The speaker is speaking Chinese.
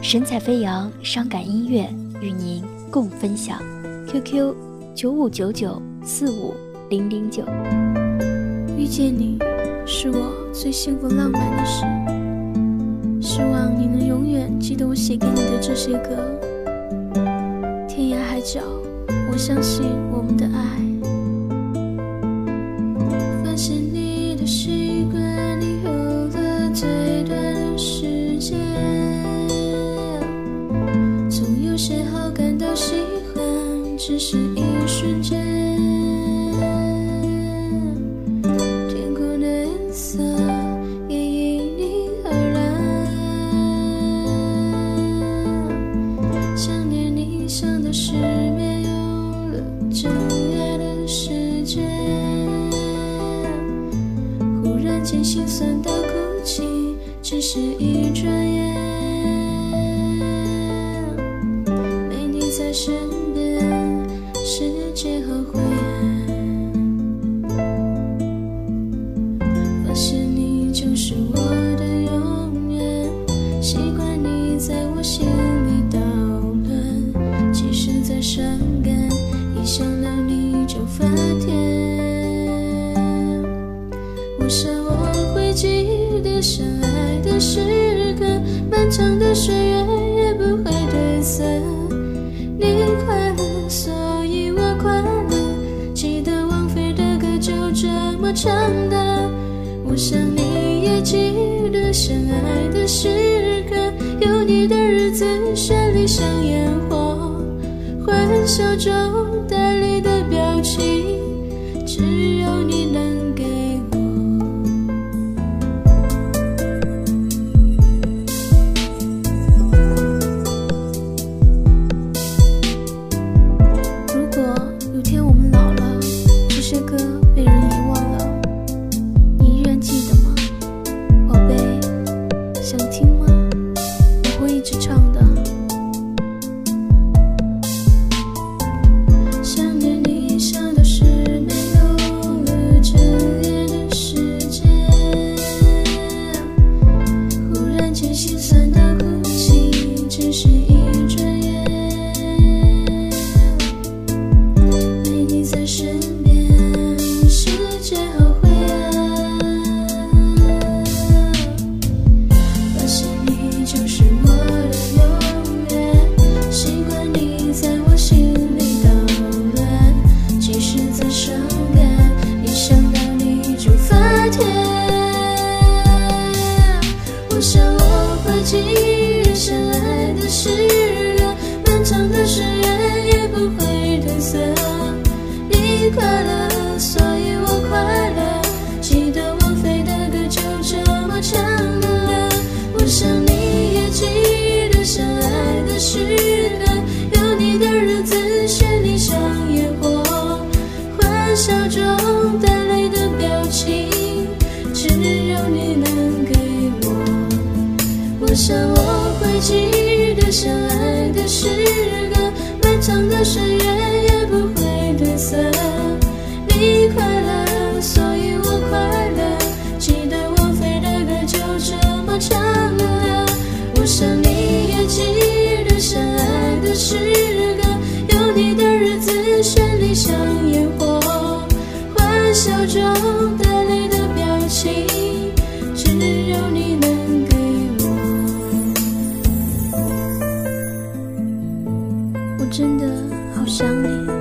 神采飞扬，伤感音乐与您共分享。QQ 九五九九四五零零九。遇见你是我最幸福浪漫的事，希望你能永远记得我写给你的这些歌。天涯海角，我相信我们的爱。发现你的习惯，只是一瞬间。天空的颜色也因你而蓝。想念你想的失眠，有了真爱的时间。忽然间心酸到哭泣，只是一转眼。心里捣乱，即使再伤感，一想到你就发甜。我想我会记得相爱的时刻，漫长的岁月也不会褪色。你快乐，所以我快乐。记得王菲的歌就这么唱的。我想你也记得相爱的时刻，有你的日子绚丽像烟火，欢笑中带泪的表情，只有你能想听。想你也记得相爱的时刻，有你的日子绚丽像烟火，欢笑中带泪的表情，只有你能给我。我想我会记得相爱的时刻，漫长的岁月也不会褪色。笑中带泪的表情，只有你能给我。我真的好想你。